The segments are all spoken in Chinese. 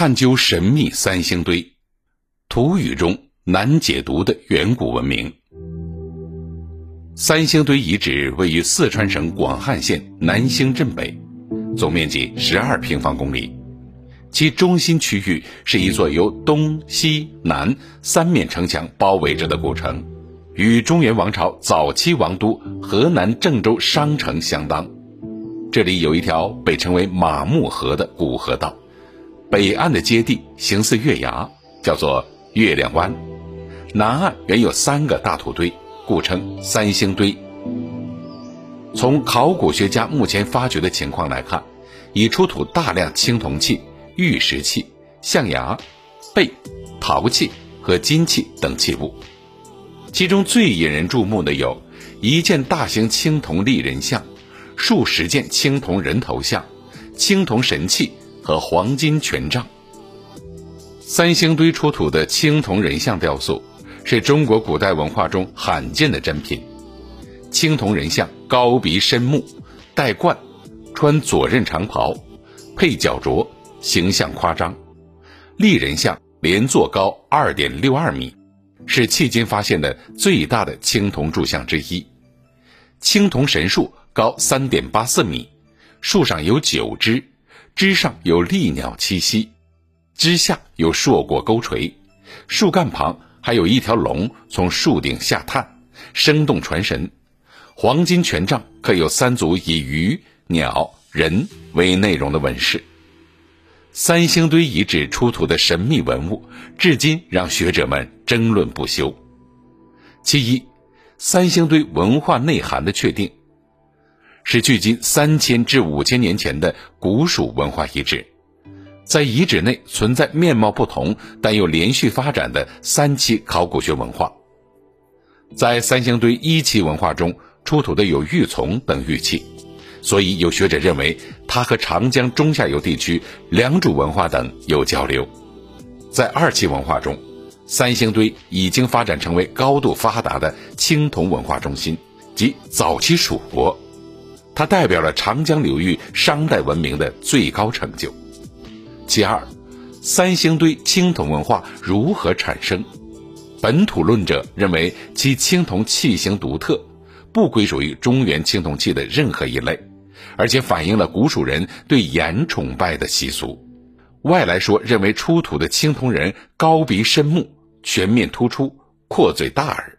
探究神秘三星堆，土语中难解读的远古文明。三星堆遗址位于四川省广汉县南兴镇北，总面积十二平方公里，其中心区域是一座由东西南三面城墙包围着的古城，与中原王朝早期王都河南郑州商城相当。这里有一条被称为马木河的古河道。北岸的阶地形似月牙，叫做月亮湾；南岸原有三个大土堆，故称三星堆。从考古学家目前发掘的情况来看，已出土大量青铜器、玉石器、象牙、贝、陶器和金器等器物。其中最引人注目的有一件大型青铜立人像、数十件青铜人头像、青铜神器。和黄金权杖。三星堆出土的青铜人像雕塑，是中国古代文化中罕见的珍品。青铜人像高鼻深目，戴冠，穿左衽长袍，配脚镯，形象夸张。立人像连座高二点六二米，是迄今发现的最大的青铜铸像之一。青铜神树高三点八四米，树上有九枝。枝上有利鸟栖息，枝下有硕果钩垂，树干旁还有一条龙从树顶下探，生动传神。黄金权杖刻有三组以鱼、鸟、人为内容的纹饰。三星堆遗址出土的神秘文物，至今让学者们争论不休。其一，三星堆文化内涵的确定。是距今三千至五千年前的古蜀文化遗址，在遗址内存在面貌不同但又连续发展的三期考古学文化。在三星堆一期文化中出土的有玉琮等玉器，所以有学者认为它和长江中下游地区良渚文化等有交流。在二期文化中，三星堆已经发展成为高度发达的青铜文化中心，即早期蜀国。它代表了长江流域商代文明的最高成就。其二，三星堆青铜文化如何产生？本土论者认为其青铜器型独特，不归属于中原青铜器的任何一类，而且反映了古蜀人对盐崇拜的习俗。外来说认为出土的青铜人高鼻深目，全面突出，阔嘴大耳。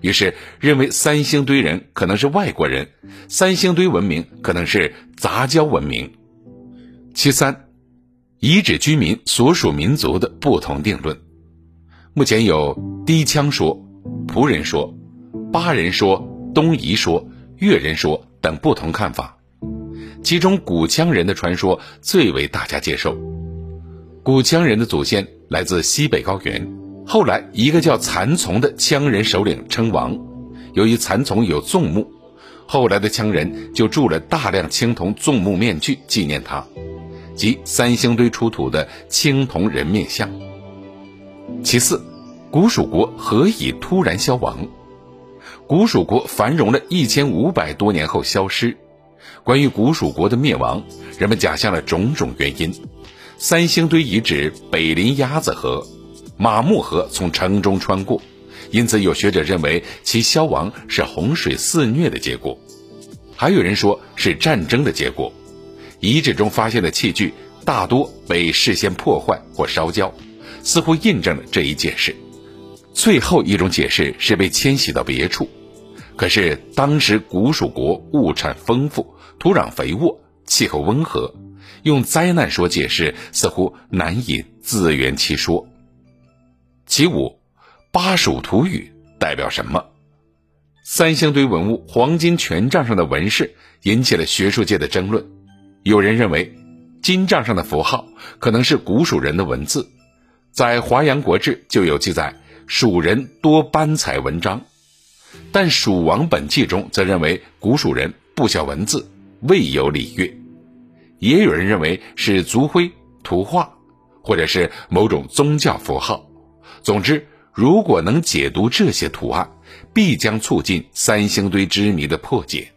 于是认为三星堆人可能是外国人，三星堆文明可能是杂交文明。其三，遗址居民所属民族的不同定论，目前有低羌说、仆人说、巴人说、东夷说、越人说等不同看法。其中古羌人的传说最为大家接受，古羌人的祖先来自西北高原。后来，一个叫蚕丛的羌人首领称王，由于蚕丛有纵目，后来的羌人就铸了大量青铜纵目面具纪念他，即三星堆出土的青铜人面像。其四，古蜀国何以突然消亡？古蜀国繁荣了一千五百多年后消失。关于古蜀国的灭亡，人们假象了种种原因。三星堆遗址北临鸭子河。马木河从城中穿过，因此有学者认为其消亡是洪水肆虐的结果，还有人说是战争的结果。遗址中发现的器具大多被事先破坏或烧焦，似乎印证了这一解释。最后一种解释是被迁徙到别处，可是当时古蜀国物产丰富，土壤肥沃，气候温和，用灾难说解释似乎难以自圆其说。其五，巴蜀土语代表什么？三星堆文物黄金权杖上的纹饰引起了学术界的争论。有人认为，金杖上的符号可能是古蜀人的文字，在《华阳国志》就有记载，蜀人多斑彩文章。但《蜀王本纪》中则认为古蜀人不晓文字，未有礼乐。也有人认为是族徽、图画，或者是某种宗教符号。总之，如果能解读这些图案，必将促进三星堆之谜的破解。